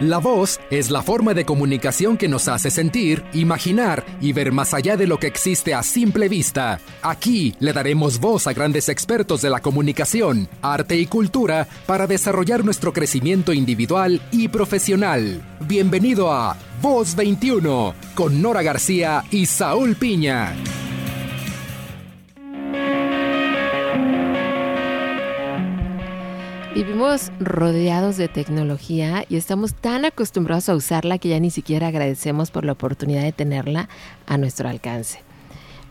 La voz es la forma de comunicación que nos hace sentir, imaginar y ver más allá de lo que existe a simple vista. Aquí le daremos voz a grandes expertos de la comunicación, arte y cultura para desarrollar nuestro crecimiento individual y profesional. Bienvenido a Voz 21 con Nora García y Saúl Piña. Vivimos rodeados de tecnología y estamos tan acostumbrados a usarla que ya ni siquiera agradecemos por la oportunidad de tenerla a nuestro alcance.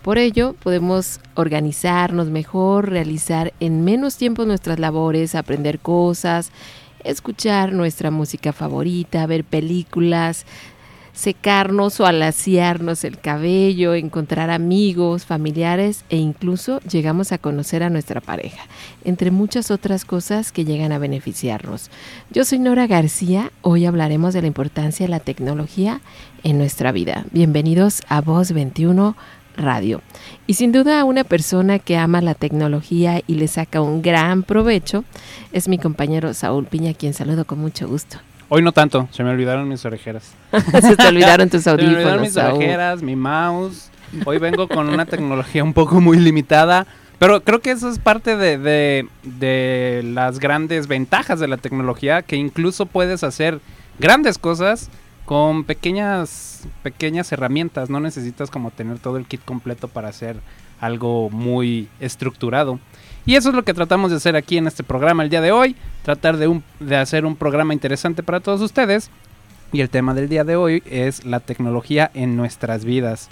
Por ello, podemos organizarnos mejor, realizar en menos tiempo nuestras labores, aprender cosas, escuchar nuestra música favorita, ver películas, secarnos o alaciarnos el cabello, encontrar amigos, familiares e incluso llegamos a conocer a nuestra pareja, entre muchas otras cosas que llegan a beneficiarnos. Yo soy Nora García, hoy hablaremos de la importancia de la tecnología en nuestra vida. Bienvenidos a Voz 21 Radio. Y sin duda una persona que ama la tecnología y le saca un gran provecho es mi compañero Saúl Piña, quien saludo con mucho gusto. Hoy no tanto, se me olvidaron mis orejeras. se te olvidaron tus audífonos. Se me olvidaron mis orejeras, mi mouse. Hoy vengo con una tecnología un poco muy limitada. Pero creo que eso es parte de, de, de, las grandes ventajas de la tecnología, que incluso puedes hacer grandes cosas con pequeñas, pequeñas herramientas. No necesitas como tener todo el kit completo para hacer algo muy estructurado. Y eso es lo que tratamos de hacer aquí en este programa el día de hoy, tratar de, de hacer un programa interesante para todos ustedes. Y el tema del día de hoy es la tecnología en nuestras vidas.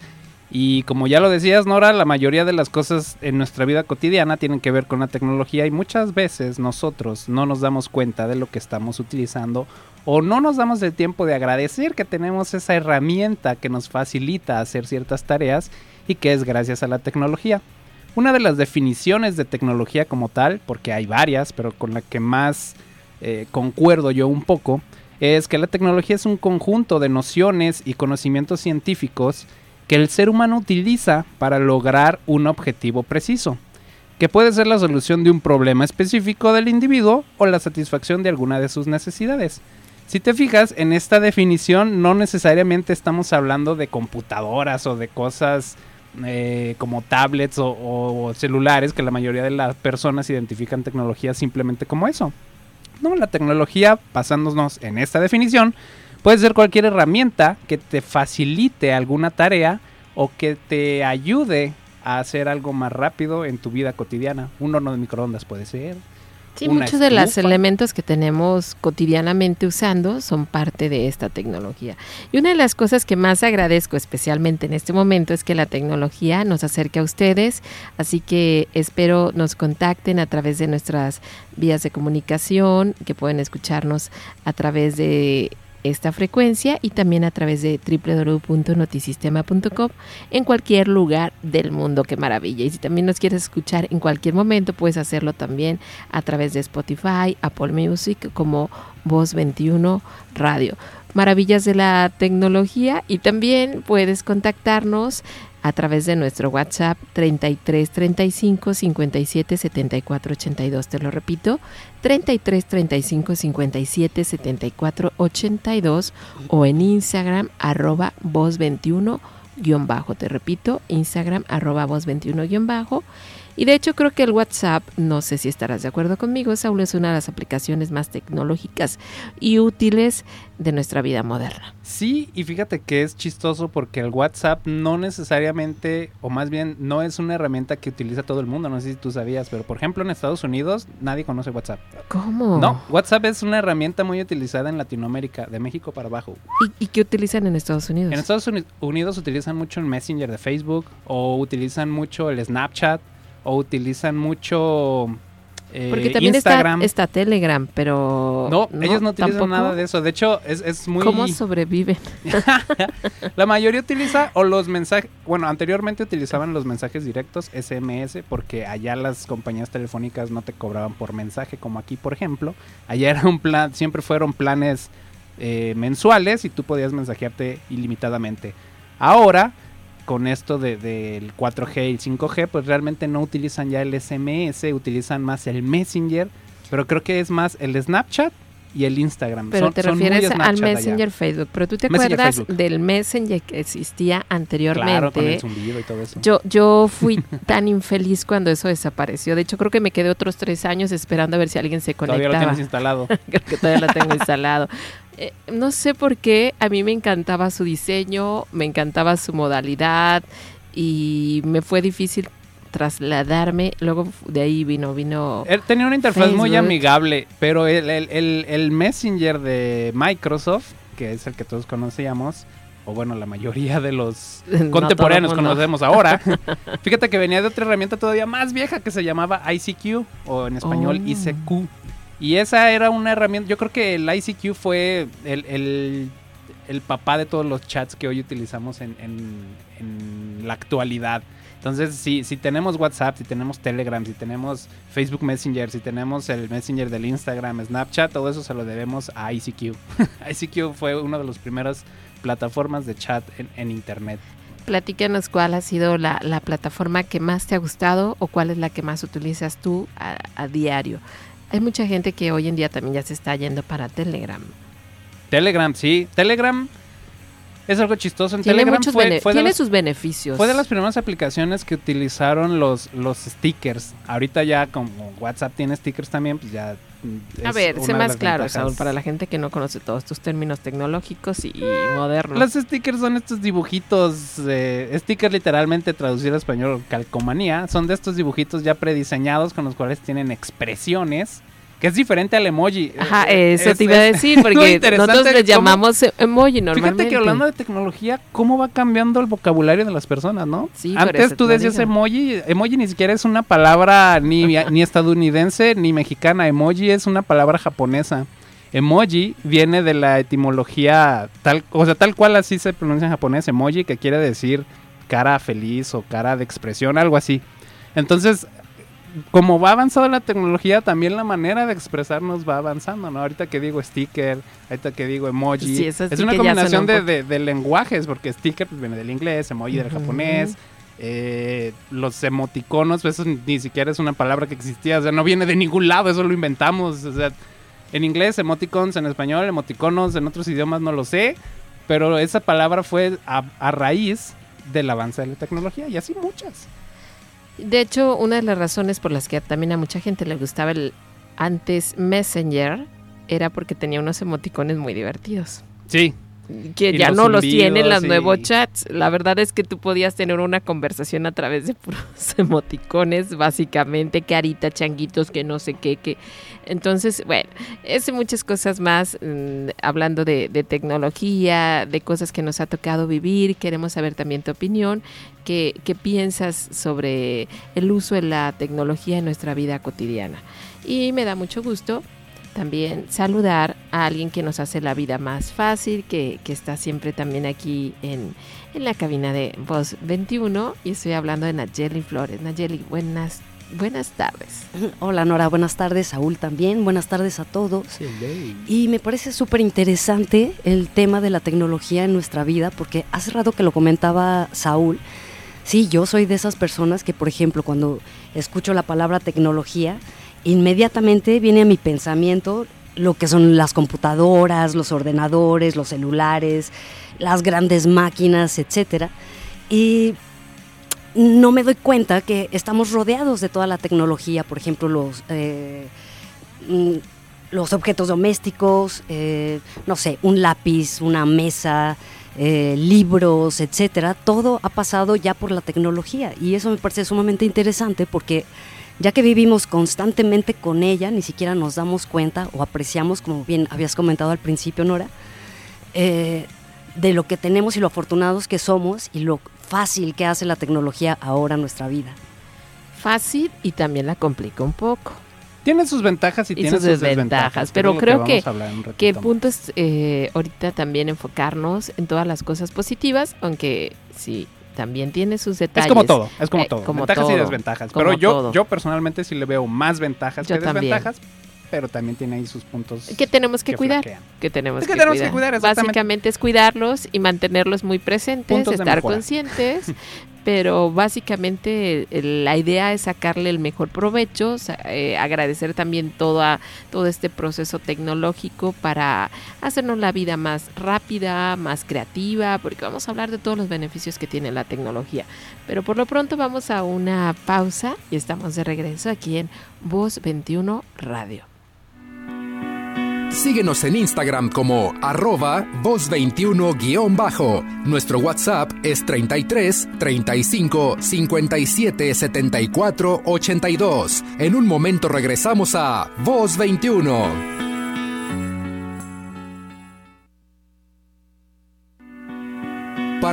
Y como ya lo decías, Nora, la mayoría de las cosas en nuestra vida cotidiana tienen que ver con la tecnología y muchas veces nosotros no nos damos cuenta de lo que estamos utilizando o no nos damos el tiempo de agradecer que tenemos esa herramienta que nos facilita hacer ciertas tareas y que es gracias a la tecnología. Una de las definiciones de tecnología como tal, porque hay varias, pero con la que más eh, concuerdo yo un poco, es que la tecnología es un conjunto de nociones y conocimientos científicos que el ser humano utiliza para lograr un objetivo preciso, que puede ser la solución de un problema específico del individuo o la satisfacción de alguna de sus necesidades. Si te fijas, en esta definición no necesariamente estamos hablando de computadoras o de cosas eh, como tablets o, celulares, que la mayoría de las personas identifican tecnología simplemente como eso. No, la tecnología, basándonos en esta definición, puede ser cualquier herramienta que te facilite alguna tarea o que te ayude a hacer algo más rápido en tu vida cotidiana. Un horno de microondas puede ser, Sí, muchos de los elementos que tenemos cotidianamente usando son parte de esta tecnología. Y una de las cosas que más agradezco, especialmente en este momento, es que la tecnología nos acerque a ustedes. Así que espero nos contacten a través de nuestras vías de comunicación, que pueden escucharnos a través de esta frecuencia y también a través de www.notisistema.com en cualquier lugar del mundo. Qué maravilla. Y si también nos quieres escuchar en cualquier momento, puedes hacerlo también a través de Spotify, Apple Music como Voz 21 Radio. Maravillas de la tecnología y también puedes contactarnos a través de nuestro WhatsApp 33 35 57 74 82. Te lo repito, 33 35 57 74 82 o en Instagram arroba voz 21 guion bajo. Te repito, Instagram arroba voz 21 guion bajo. Y de hecho creo que el WhatsApp, no sé si estarás de acuerdo conmigo, Saúl es una de las aplicaciones más tecnológicas y útiles de nuestra vida moderna. Sí, y fíjate que es chistoso porque el WhatsApp no necesariamente, o más bien no es una herramienta que utiliza todo el mundo, no sé si tú sabías, pero por ejemplo en Estados Unidos nadie conoce WhatsApp. ¿Cómo? No, WhatsApp es una herramienta muy utilizada en Latinoamérica, de México para abajo. ¿Y, qué utilizan en Estados Unidos? En Estados Unidos utilizan mucho el Messenger de Facebook o utilizan mucho el Snapchat o utilizan mucho eh, Porque también Instagram. Está, Telegram, pero... No, ellos no utilizan nada de eso. De hecho, es, es muy... ¿Cómo sobreviven? la mayoría utiliza o los mensajes... Bueno, anteriormente utilizaban los mensajes directos, SMS, porque allá las compañías telefónicas no te cobraban por mensaje, como aquí, por ejemplo. Allá era un plan, siempre fueron planes eh, mensuales y tú podías mensajearte ilimitadamente. Ahora con esto del de, 4G y 5G, pues realmente no utilizan ya el SMS, utilizan más el Messenger, pero creo que es más el Snapchat y el Instagram. Pero Son- te refieres al Snapchat allá. Messenger Facebook. Pero tú te Messenger acuerdas Facebook. del Messenger que existía anteriormente. Claro, con el zumbido y todo eso. Yo, yo fui tan infeliz cuando eso desapareció. De hecho, creo que me quedé otros tres años esperando a ver si alguien se Todavía lo conectaba. tienes instalado. Creo que todavía lo tengo instalado. Eh, no sé por qué, a mí me encantaba su diseño, me encantaba su modalidad y me fue difícil trasladarme. Luego de ahí vino, vino... Él tenía una interfaz muy amigable, pero el, el- el- el Messenger de Microsoft, que es el que todos conocíamos, o bueno, la mayoría de los contemporáneos conocemos ahora, fíjate que venía de otra herramienta todavía más vieja que se llamaba ICQ, o en español Oh. ICQ. Y esa era una herramienta, yo creo que el ICQ fue el, el- papá de todos los chats que hoy utilizamos en, en- la actualidad. Entonces, si, si tenemos WhatsApp, si tenemos Telegram, si tenemos Facebook Messenger, si tenemos el Messenger del Instagram, Snapchat, todo eso se lo debemos a ICQ. ICQ fue una de las primeras plataformas de chat en, en Internet. Platícanos cuál ha sido la, la plataforma que más te ha gustado o cuál es la que más utilizas tú a diario. Hay mucha gente que hoy en día también ya se está yendo para Telegram. Telegram, sí. Telegram es algo chistoso. En Tiene, Telegram fue, fue tiene las- sus beneficios. Fue de las primeras aplicaciones que utilizaron los, los stickers. Ahorita ya como WhatsApp tiene stickers también, pues ya... A ver, sé más claro, ventajas. Saúl, para la gente que no conoce todos estos términos tecnológicos y modernos. Los stickers son estos dibujitos, eh, stickers literalmente traducido a español, calcomanía. Son de estos dibujitos ya prediseñados con los cuales tienen expresiones, que es diferente al emoji. Ajá, Eh, eso es- te iba a decir, porque nosotros le llamamos emoji normalmente. Fíjate que hablando de tecnología, ¿cómo va cambiando el vocabulario de las personas, no? Sí, Antes eso tú decías digo. emoji, emoji ni siquiera es una palabra ni, ni estadounidense ni mexicana, emoji es una palabra japonesa. Emoji viene de la etimología tal, o sea, tal cual así se pronuncia en japonés, emoji que quiere decir cara feliz o cara de expresión, algo así. Entonces, como va avanzando la tecnología, también la manera de expresarnos va avanzando, ¿no? Ahorita que digo sticker, ahorita que digo emoji, Sí, es una combinación de, un de- de lenguajes, porque sticker pues, viene del inglés, emoji del japonés, eh, los emoticonos, pues, eso ni siquiera es una palabra que existía, o sea, no viene de ningún lado, eso lo inventamos, o sea, en inglés emoticons, en español emoticonos, en otros idiomas no lo sé, pero esa palabra fue a, a raíz del avance de la tecnología y así muchas. De hecho, una de las razones por las que también a mucha gente le gustaba el antes Messenger era porque tenía unos emoticones muy divertidos. Sí, Que Y ya los no los tienen los y- nuevos chats. La verdad es que tú podías tener una conversación a través de puros emoticones, básicamente, carita, changuitos, que no sé qué, que... Entonces, bueno, es muchas cosas más, mm, hablando de, de tecnología, de cosas que nos ha tocado vivir, queremos saber también tu opinión, qué, qué piensas sobre el uso de la tecnología en nuestra vida cotidiana. Y me da mucho gusto también saludar a alguien que nos hace la vida más fácil, que, que está siempre también aquí en, en la cabina de Voz 21 y estoy hablando de Nayeli Flores. Nayeli, buenas, buenas tardes. Hola Nora, buenas tardes, Saúl también, buenas tardes a todos. Y me parece súper interesante el tema de la tecnología en nuestra vida, porque hace rato que lo comentaba Saúl, sí, yo soy de esas personas que, por ejemplo, cuando escucho la palabra tecnología, inmediatamente viene a mi pensamiento lo que son las computadoras, los ordenadores, los celulares, las grandes máquinas, etcétera. Y no me doy cuenta que estamos rodeados de toda la tecnología, por ejemplo, los, eh, mm, los objetos domésticos, eh, no sé, un lápiz, una mesa, eh, libros, etcétera, todo ha pasado ya por la tecnología y eso me parece sumamente interesante porque ya que vivimos constantemente con ella, ni siquiera nos damos cuenta o apreciamos, como bien habías comentado al principio, Nora, eh, de lo que tenemos y lo afortunados que somos y lo fácil que hace la tecnología ahora en nuestra vida. Fácil y también la complica un poco. Tiene sus ventajas y, Y tiene sus sus desventajas. pero creo que- Que el punto es eh, ahorita también enfocarnos en todas las cosas positivas, aunque sí, también tiene sus Es detalles. como todo, es como Eh, todo. como ventajas y desventajas. Pero yo, todo. yo personalmente sí le veo más ventajas Yo que también. desventajas, pero también tiene ahí sus puntos Que tenemos que, que cuidar. flaquean. que tenemos Es que que, tenemos cuidar. que cuidar, exactamente. Básicamente es cuidarlos y mantenerlos muy presentes, Puntos estar conscientes pero básicamente la idea es sacarle el mejor provecho, eh, agradecer también todo, todo este proceso tecnológico para hacernos la vida más rápida, más creativa, porque vamos a hablar de todos los beneficios que tiene la tecnología. Pero por lo pronto vamos a una pausa y estamos de regreso aquí en Voz 21 Radio. Síguenos en Instagram como arroba voz21-bajo. Nuestro WhatsApp es 33 35 57 74 82. En un momento regresamos a Voz 21.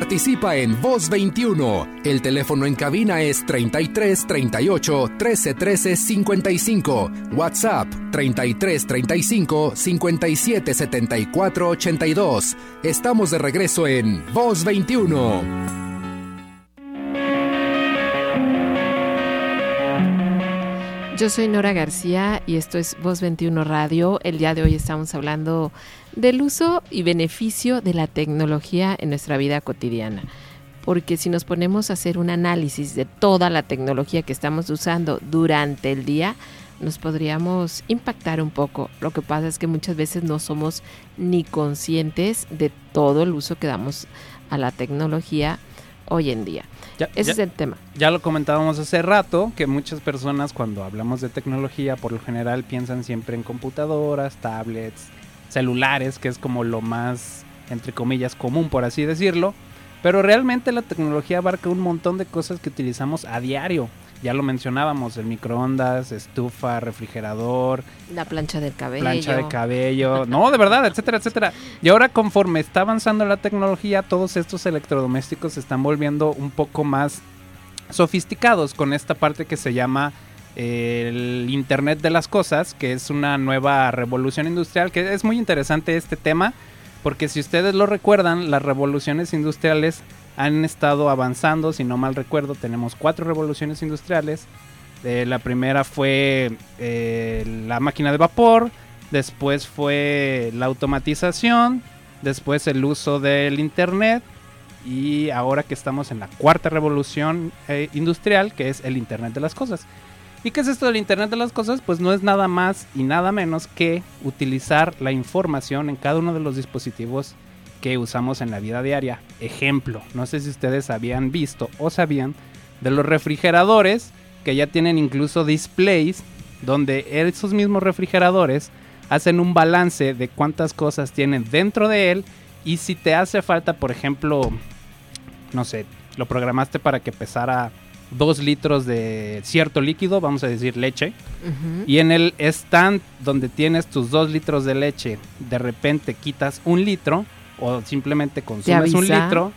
Participa en Voz 21. El teléfono en cabina es 33 38 13 13 55. WhatsApp 33 35 57 74 82. Estamos de regreso en Voz 21. Yo soy Nora García y esto es Voz 21 Radio. El día de hoy estamos hablando del uso y beneficio de la tecnología en nuestra vida cotidiana. Porque si nos ponemos a hacer un análisis de toda la tecnología que estamos usando durante el día, nos podríamos impactar un poco. Lo que pasa es que muchas veces no somos ni conscientes de todo el uso que damos a la tecnología hoy en día. Ese es el tema. Ya lo comentábamos hace rato, que muchas personas cuando hablamos de tecnología, por lo general piensan siempre en computadoras, tablets, celulares, que es como lo más, entre comillas, común, por así decirlo. Pero realmente la tecnología abarca un montón de cosas que utilizamos a diario. Ya lo mencionábamos, el microondas, estufa, refrigerador. La plancha del cabello. Plancha de cabello. No, de verdad, etcétera, etcétera. Y ahora conforme está avanzando la tecnología, todos estos electrodomésticos se están volviendo un poco más sofisticados con esta parte que se llama el Internet de las Cosas, que es una nueva revolución industrial, que es muy interesante este tema, porque si ustedes lo recuerdan, las revoluciones industriales han estado avanzando, si no mal recuerdo, tenemos cuatro revoluciones industriales. Eh, la primera fue eh, la máquina de vapor, después fue la automatización, después el uso del Internet y ahora que estamos en la cuarta revolución eh, industrial, que es el Internet de las Cosas. ¿Y qué es esto del Internet de las Cosas? Pues no es nada más y nada menos que utilizar la información en cada uno de los dispositivos que usamos en la vida diaria. Ejemplo, no sé si ustedes habían visto o sabían de los refrigeradores que ya tienen incluso displays donde esos mismos refrigeradores hacen un balance de cuántas cosas tienen dentro de él y si te hace falta, por ejemplo, no sé, lo programaste para que pesara dos litros de cierto líquido, vamos a decir leche, y en el stand donde tienes tus dos litros de leche, de repente quitas un litro o simplemente consumes un litro,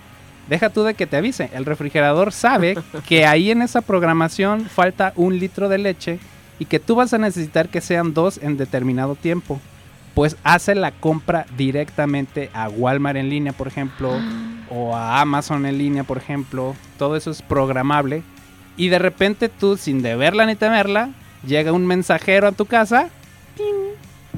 deja tú de que te avise. El refrigerador sabe que ahí en esa programación falta un litro de leche y que tú vas a necesitar que sean dos en determinado tiempo. Pues hace la compra directamente a Walmart en línea, por ejemplo, o a Amazon en línea, por ejemplo. Todo eso es programable y de repente tú, sin deberla ni temerla, llega un mensajero a tu casa.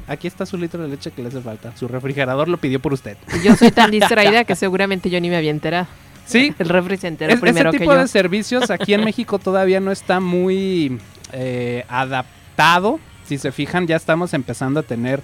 Aquí está su litro de leche que le hace falta. Su refrigerador lo pidió por usted. Yo soy tan distraída que seguramente yo ni me había enterado. Sí. El refri se enteró primero ese tipo de servicios aquí en México todavía no está muy eh, adaptado. Si se fijan, ya estamos empezando a tener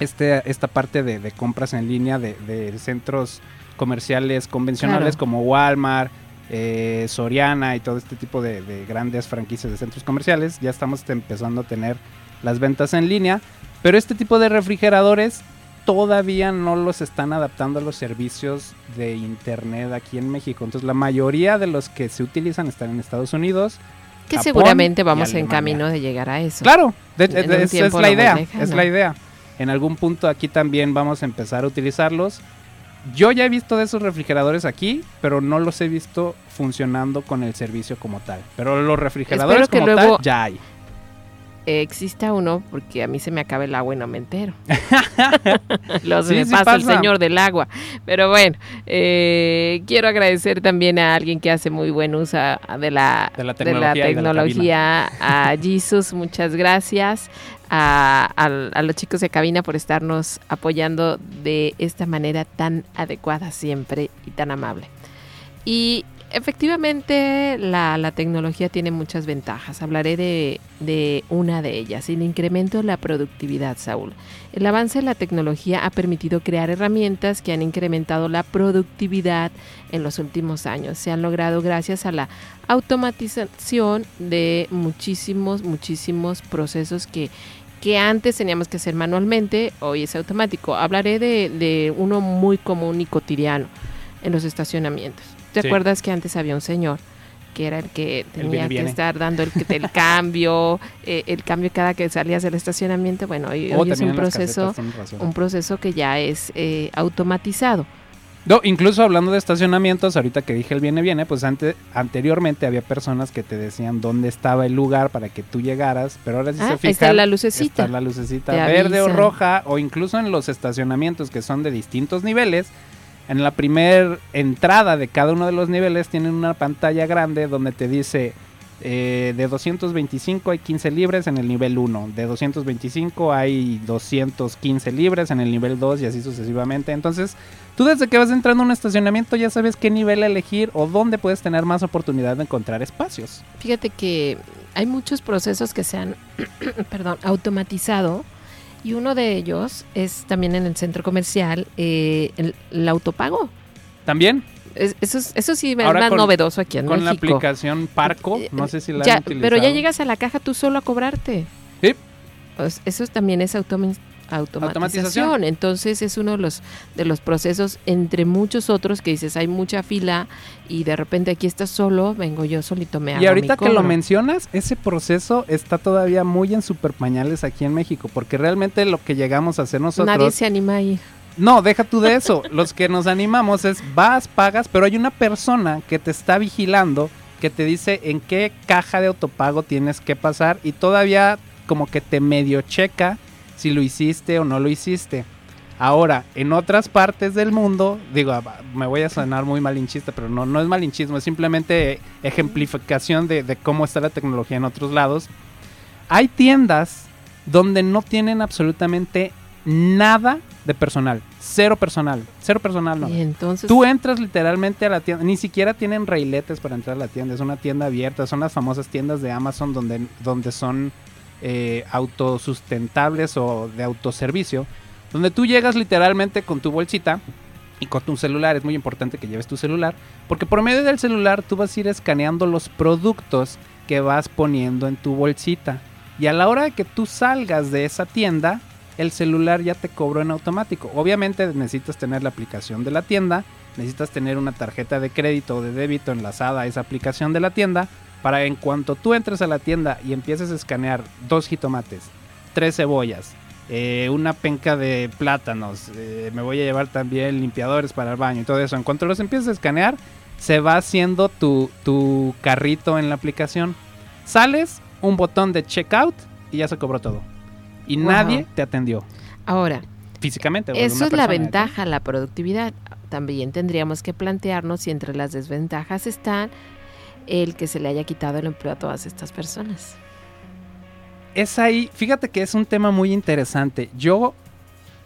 este, esta parte de, compras en línea de, centros comerciales convencionales como Walmart, eh, Soriana y todo este tipo de, grandes franquicias de centros comerciales. Ya estamos empezando a tener las ventas en línea. Pero este tipo de refrigeradores todavía no los están adaptando a los servicios de internet aquí en México. Entonces la mayoría de los que se utilizan están en Estados Unidos. Que seguramente vamos en camino de llegar a eso. Claro, es, la idea. es la idea. En algún punto aquí también vamos a empezar a utilizarlos. Yo ya he visto de esos refrigeradores aquí, pero no los he visto funcionando con el servicio como tal. Pero los refrigeradores como tal ya hay. Exista uno porque a mí se me acaba el agua y no me entero. Los me pasa, el señor del agua. Pero bueno, eh, quiero agradecer también a alguien que hace muy buen uso de la, de la tecnología, a Jesus, muchas gracias a, los chicos de cabina por estarnos apoyando de esta manera tan adecuada siempre y tan amable. Y Efectivamente, la, tecnología tiene muchas ventajas. Hablaré de, una de ellas, el incremento de la productividad, Saúl. El avance de la tecnología ha permitido crear herramientas que han incrementado la productividad en los últimos años. Se han logrado gracias a la automatización de muchísimos, muchísimos procesos que, antes teníamos que hacer manualmente, hoy es automático. Hablaré de uno muy común y cotidiano en los estacionamientos. ¿Te acuerdas que antes había un señor que era el que tenía que estar dando el, el cambio, eh, el cambio cada que salías del estacionamiento? Bueno, hoy, es un proceso, un proceso que ya es eh, automatizado. No, incluso hablando de estacionamientos, ahorita que dije el viene viene, pues antes, anteriormente había personas que te decían dónde estaba el lugar para que tú llegaras, pero ahora sí ah, se fijan, está la lucecita. Está la lucecita verde o roja, o incluso en los estacionamientos que son de distintos niveles, en la primera entrada de cada uno de los niveles tienen una pantalla grande donde te dice eh, de 225 hay 15 libres en el nivel 1, de 225 hay 215 libres en el nivel 2 y así sucesivamente. Entonces, tú desde que vas entrando a un estacionamiento ya sabes qué nivel elegir o dónde puedes tener más oportunidad de encontrar espacios. Fíjate que hay muchos procesos que se han perdón, automatizado y uno de ellos es también en el centro comercial eh, el, autopago. ¿También? eso, eso sí es más novedoso aquí en con México. Con la aplicación Parco, eh, no sé si la ya, han utilizado. Pero ya llegas a la caja tú solo a cobrarte. Sí. Pues eso también es automatización automatización. Entonces es uno de los, de los procesos, entre muchos otros, que dices, hay mucha fila y de repente aquí estás solo, vengo yo solito, me hago Y ahorita mi que lo mencionas, ese proceso está todavía muy en super pañales aquí en México, porque realmente lo que llegamos a hacer nosotros... Nadie se anima a ir. No, deja tú de eso. Los que nos animamos es vas, pagas, pero hay una persona que te está vigilando, que te dice en qué caja de autopago tienes que pasar y todavía como que te medio checa si lo hiciste o no lo hiciste. Ahora, en otras partes del mundo, digo, ah, me voy a sonar muy malinchista, pero no, no es malinchismo, es simplemente ejemplificación de, de cómo está la tecnología en otros lados. Hay tiendas donde no tienen absolutamente nada de personal, cero personal, cero personal no. Y entonces tú entras literalmente a la tienda, ni siquiera tienen railetes para entrar a la tienda, es una tienda abierta, son las famosas tiendas de Amazon donde, donde son eh, autosustentables o de autoservicio, donde tú llegas literalmente con tu bolsita y con tu celular. Es muy importante que lleves tu celular, porque por medio del celular tú vas a ir escaneando los productos que vas poniendo en tu bolsita. Y a la hora de que tú salgas de esa tienda, el celular ya te cobró en automático. Obviamente necesitas tener la aplicación de la tienda, necesitas tener una tarjeta de crédito o de débito enlazada a esa aplicación de la tienda para en cuanto tú entres a la tienda y empieces a escanear dos jitomates, tres cebollas, eh, una penca de plátanos, eh, me voy a llevar también limpiadores para el baño y todo eso. En cuanto los empieces a escanear, se va haciendo tu, tu carrito en la aplicación. Sales, un botón de checkout y ya se cobró todo. Y nadie te atendió. Ahora, físicamente. Eso es la ventaja, la productividad. También tendríamos que plantearnos si entre las desventajas están el que se le haya quitado el empleo a todas estas personas. Es ahí, fíjate que es un tema muy interesante. Yo,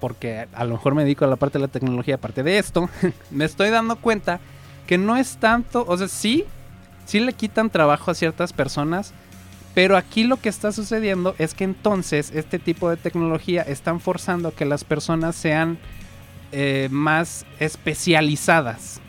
porque a lo mejor me dedico a la parte de la tecnología, aparte de esto, me estoy dando cuenta que no es tanto, o sea, sí, sí le quitan trabajo a ciertas personas, pero aquí lo que está sucediendo es que entonces este tipo de tecnología están forzando que las personas sean eh, más especializadas.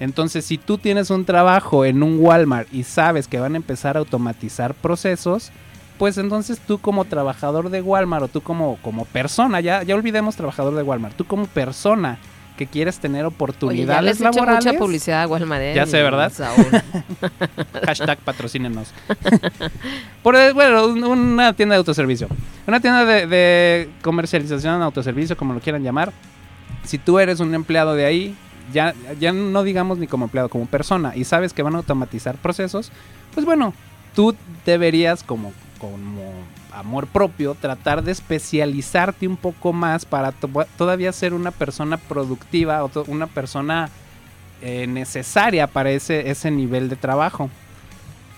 Entonces, si tú tienes un trabajo en un Walmart y sabes que van a empezar a automatizar procesos, pues entonces tú como trabajador de Walmart o tú como, como persona, ya, ya olvidemos trabajador de Walmart, tú como persona que quieres tener oportunidades Oye, ya laborales. mucha publicidad a Walmart. ¿eh? Ya sé, ¿verdad? Hashtag patrocínenos. Por, bueno, una tienda de autoservicio. Una tienda de, de comercialización, autoservicio, como lo quieran llamar. Si tú eres un empleado de ahí, ya, ya no digamos ni como empleado, como persona, y sabes que van a automatizar procesos, pues bueno, tú deberías como, como amor propio tratar de especializarte un poco más para todavía ser una persona productiva o una persona eh, necesaria para ese, ese nivel de trabajo.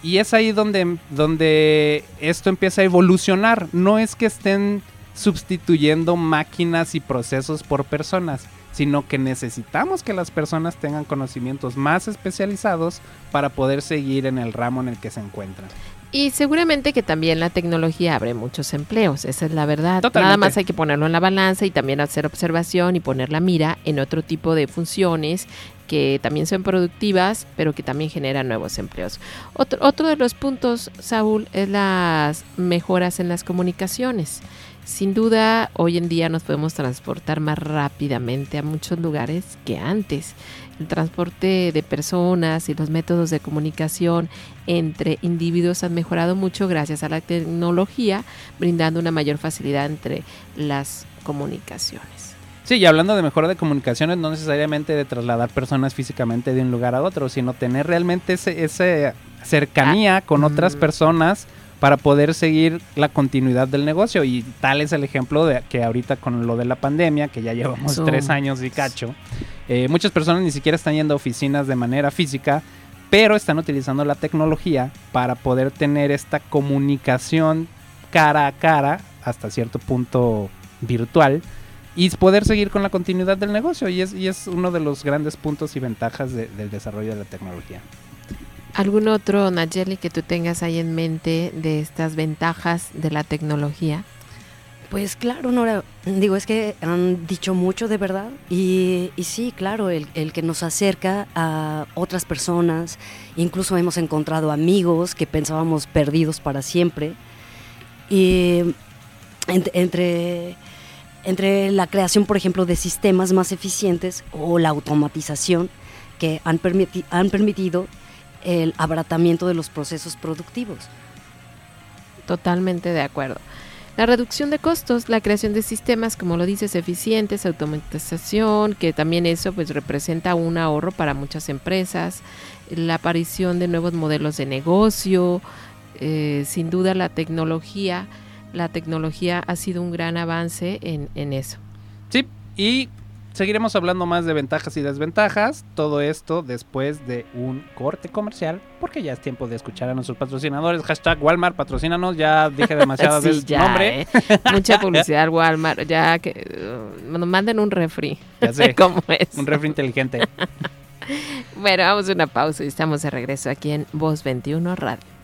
Y es ahí donde, donde esto empieza a evolucionar. No es que estén sustituyendo máquinas y procesos por personas, sino que necesitamos que las personas tengan conocimientos más especializados para poder seguir en el ramo en el que se encuentran. Y seguramente que también la tecnología abre muchos empleos, esa es la verdad. Nada más hay que ponerlo en la balanza y también hacer observación y poner la mira en otro tipo de funciones que también son productivas, pero que también generan nuevos empleos. Otro, otro de los puntos, Saúl, es las mejoras en las comunicaciones. Sin duda, hoy en día nos podemos transportar más rápidamente a muchos lugares que antes. El transporte de personas y los métodos de comunicación entre individuos han mejorado mucho gracias a la tecnología, brindando una mayor facilidad entre las comunicaciones. Sí, y hablando de mejora de comunicaciones, no necesariamente de trasladar personas físicamente de un lugar a otro, sino tener realmente esa cercanía ah, con otras mm. personas para poder seguir la continuidad del negocio. Y tal es el ejemplo de que ahorita con lo de la pandemia, que ya llevamos tres años y cacho, eh, muchas personas ni siquiera están yendo a oficinas de manera física, pero están utilizando la tecnología para poder tener esta comunicación cara a cara, hasta cierto punto virtual, y poder seguir con la continuidad del negocio. Y es, y es uno de los grandes puntos y ventajas del desarrollo de la tecnología. ¿Algún otro, Nayeli, que tú tengas ahí en mente de estas ventajas de la tecnología? Pues claro, Nora, digo, es que han dicho mucho de verdad y, sí, claro, el, que nos acerca a otras personas, incluso hemos encontrado amigos que pensábamos perdidos para siempre. Y entre, entre la creación, por ejemplo, de sistemas más eficientes o la automatización que han, han permitido el abaratamiento de los procesos productivos. Totalmente de acuerdo. La reducción de costos, la creación de sistemas, como lo dices, eficientes, automatización, que también eso pues representa un ahorro para muchas empresas, la aparición de nuevos modelos de negocio, eh, sin duda la tecnología, la tecnología ha sido un gran avance en, en eso. Sí, y Seguiremos hablando más de ventajas y desventajas, todo esto después de un corte comercial, porque ya es tiempo de escuchar a nuestros patrocinadores. Hashtag Walmart, patrocínanos, ya dije demasiadas veces nombre. ¿eh? Mucha publicidad Walmart, ya que uh, nos manden un refri. Ya sé, ¿Cómo es? Un refri inteligente. bueno, vamos a una pausa y estamos de regreso aquí en Voz 21 Radio.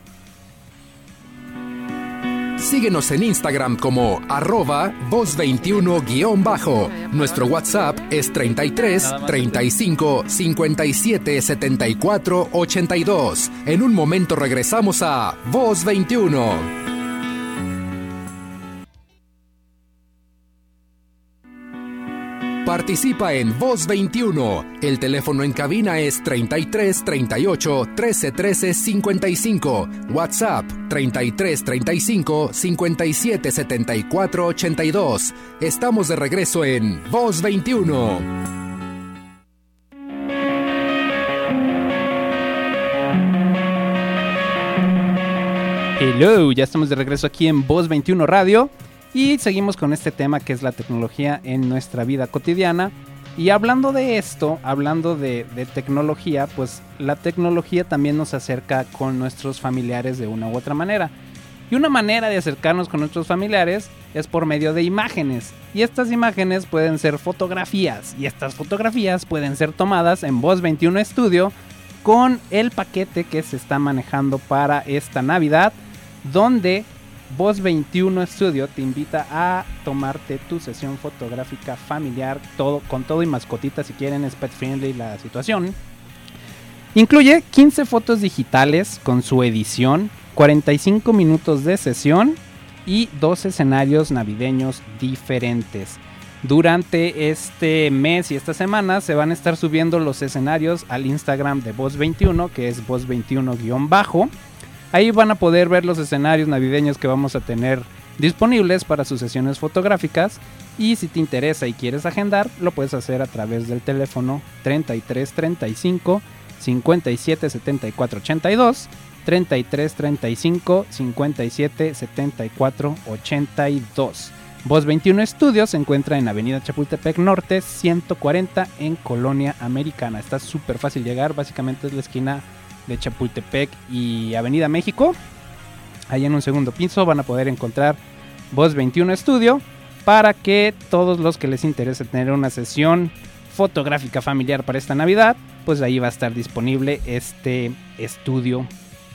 Síguenos en Instagram como arroba voz21-bajo. Nuestro WhatsApp es 33 35 57 74 82. En un momento regresamos a Voz 21. Participa en Voz 21. El teléfono en cabina es 33 38 13 13 55. WhatsApp 33 35 57 74 82. Estamos de regreso en Voz 21. Hello, ya estamos de regreso aquí en Voz 21 Radio. Y seguimos con este tema que es la tecnología en nuestra vida cotidiana. Y hablando de esto, hablando de, tecnología, pues la tecnología también nos acerca con nuestros familiares de una u otra manera. Y una manera de acercarnos con nuestros familiares es por medio de imágenes. Y estas imágenes pueden ser fotografías. Y estas fotografías pueden ser tomadas en Voz 21 Studio con el paquete que se está manejando para esta Navidad. Donde Voz 21 Studio te invita a tomarte tu sesión fotográfica familiar, todo, con todo y mascotita si quieren, es pet friendly la situación. Incluye 15 fotos digitales con su edición, 45 minutos de sesión y dos escenarios navideños diferentes. Durante este mes y esta semana se van a estar subiendo los escenarios al Instagram de Voz 21, que es Voz 21-bajo. Ahí van a poder ver los escenarios navideños que vamos a tener disponibles para sus sesiones fotográficas y si te interesa y quieres agendar, lo puedes hacer a través del teléfono 33 35 57 74 82 33 35 57 74 82. Voz 21 Estudios se encuentra en Avenida Chapultepec Norte 140 en Colonia Americana. Está súper fácil llegar, básicamente es la esquina de Chapultepec y Avenida México. Ahí en un segundo piso van a poder encontrar Voz 21 Estudio. para que todos los que les interese tener una sesión fotográfica familiar para esta Navidad, pues ahí va a estar disponible este estudio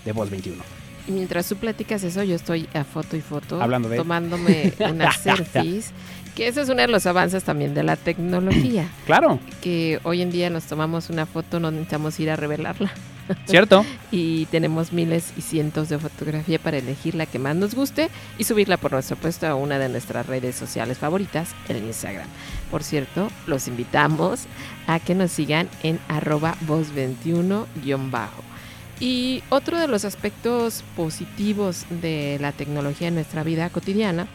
de Voz 21. Y mientras tú platicas eso, yo estoy a foto y foto Hablando de- tomándome unas selfies, que ese es uno de los avances también de la tecnología, Claro, que hoy en día nos tomamos una foto, no necesitamos ir a revelarla ¿cierto? y tenemos miles y cientos de fotografía para elegir la que más nos guste y subirla por nuestro puesto a una de nuestras redes sociales favoritas, el Instagram. Por cierto, los invitamos a que nos sigan en arroba voz21-bajo. Y otro de los aspectos positivos de la tecnología en nuestra vida cotidiana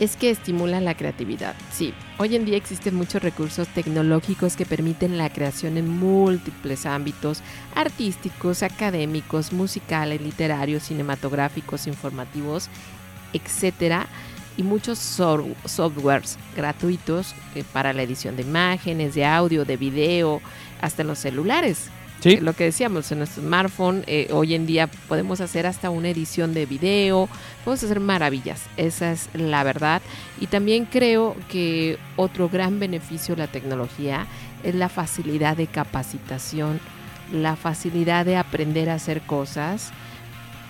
es que estimula la creatividad. Sí, hoy en día existen muchos recursos tecnológicos que permiten la creación en múltiples ámbitos artísticos, académicos, musicales, literarios, cinematográficos, informativos, etcétera, y muchos so- softwares gratuitos eh, para la edición de imágenes, de audio, de video, hasta los celulares. Eh, Lo que decíamos en nuestro smartphone, eh, hoy en día podemos hacer hasta una edición de video, podemos hacer maravillas, esa es la verdad. Y también creo que otro gran beneficio de la tecnología es la facilidad de capacitación, la facilidad de aprender a hacer cosas.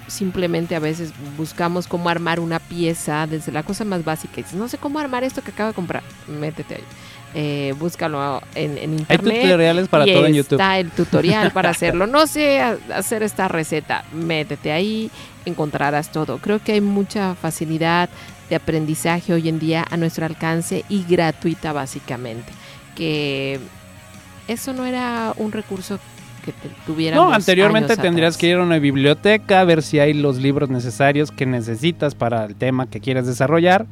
Simplemente a veces buscamos cómo armar una pieza desde la cosa más básica. Y dices, no sé cómo armar esto que acabo de comprar. Métete ahí. Eh, búscalo en, en Hay internet. tutoriales para y todo en YouTube. Está el tutorial para hacerlo. No sé hacer esta receta. Métete ahí, encontrarás todo. Creo que hay mucha facilidad de aprendizaje hoy en día a nuestro alcance y gratuita básicamente. Que eso no era un recurso que te tuviéramos No, anteriormente años tendrías atrás. que ir a una biblioteca a ver si hay los libros necesarios que necesitas para el tema que quieres desarrollar.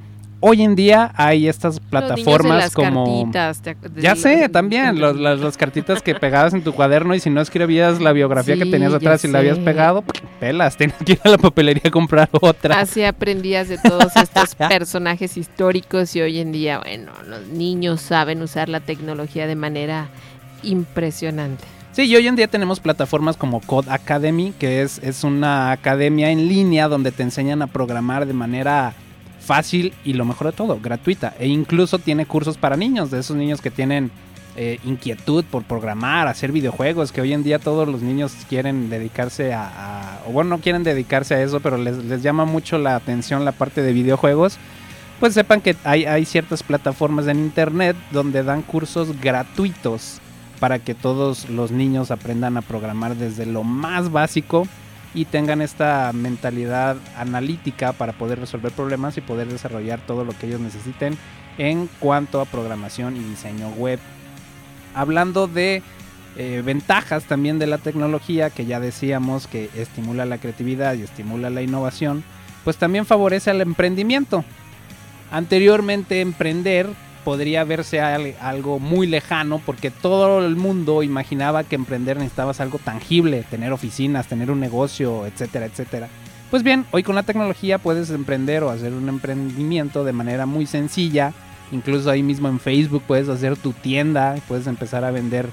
Hoy en día hay estas plataformas las como... cartitas, te de Ya sé, también, los- las, las cartitas que pegabas en tu cuaderno y si no escribías la biografía que tenías atrás y la habías pegado, pelas, tienes que ir a la papelería a comprar otra. Así aprendías de todos estos personajes históricos y hoy en día, bueno, los niños saben usar la tecnología de manera impresionante. Sí, y hoy en día tenemos plataformas como Code Academy, que es, es una academia en línea donde te enseñan a programar de manera fácil y lo mejor de todo, gratuita. E incluso tiene cursos para niños, de esos niños que tienen eh, inquietud por programar, hacer videojuegos, que hoy en día todos los niños quieren dedicarse a, o bueno, no quieren dedicarse a eso, pero les, les llama mucho la atención la parte de videojuegos. Pues sepan que hay, hay ciertas plataformas en internet donde dan cursos gratuitos para que todos los niños aprendan a programar desde lo más básico y tengan esta mentalidad analítica para poder resolver problemas y poder desarrollar todo lo que ellos necesiten en cuanto a programación y diseño web. Hablando de eh, ventajas también de la tecnología, que ya decíamos que estimula la creatividad y estimula la innovación, pues también favorece al emprendimiento. Anteriormente emprender podría verse al- algo muy lejano porque todo el mundo imaginaba que emprender necesitabas algo tangible, tener oficinas, tener un negocio, etcétera, etcétera. Pues bien, hoy con la tecnología puedes emprender o hacer un emprendimiento de manera muy sencilla. Incluso ahí mismo en Facebook puedes hacer tu tienda, puedes empezar a vender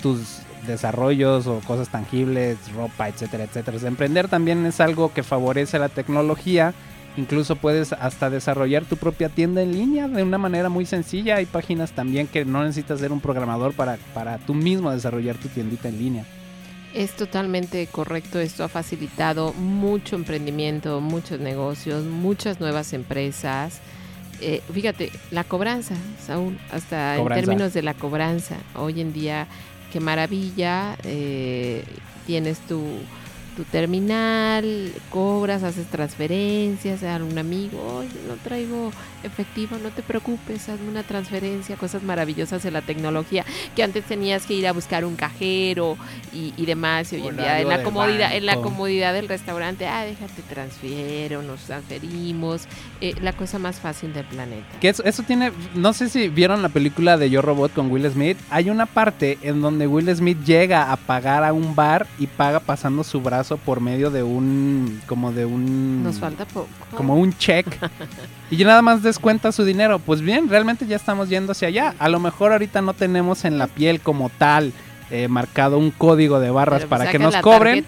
tus desarrollos o cosas tangibles, ropa, etcétera, etcétera. Emprender también es algo que favorece la tecnología. Incluso puedes hasta desarrollar tu propia tienda en línea de una manera muy sencilla. Hay páginas también que no necesitas ser un programador para, para tú mismo desarrollar tu tiendita en línea. Es totalmente correcto, esto ha facilitado mucho emprendimiento, muchos negocios, muchas nuevas empresas. Eh, fíjate, la cobranza, Saúl, hasta Cobranza. en términos de la cobranza, hoy en día, qué maravilla, eh, tienes tu, tu terminal, cobras, haces transferencias a un amigo, oye, no traigo efectivo, no te preocupes, hazme una transferencia, cosas maravillosas de la tecnología, que antes tenías que ir a buscar un cajero y, y demás, y hoy en día en la de comodidad, en la comodidad del restaurante, ah, déjate transfiero, nos transferimos, eh, la cosa más fácil del planeta. Que eso, eso tiene, no sé si vieron la película de Yo Robot con Will Smith. Hay una parte en donde Will Smith llega a pagar a un bar y paga pasando su brazo por medio de un, como de un, Nos falta poco. como un check. y ya nada más descuenta su dinero. Pues bien, realmente ya estamos yendo hacia allá. A lo mejor ahorita no tenemos en la piel como tal eh, marcado un código de barras para que nos cobren.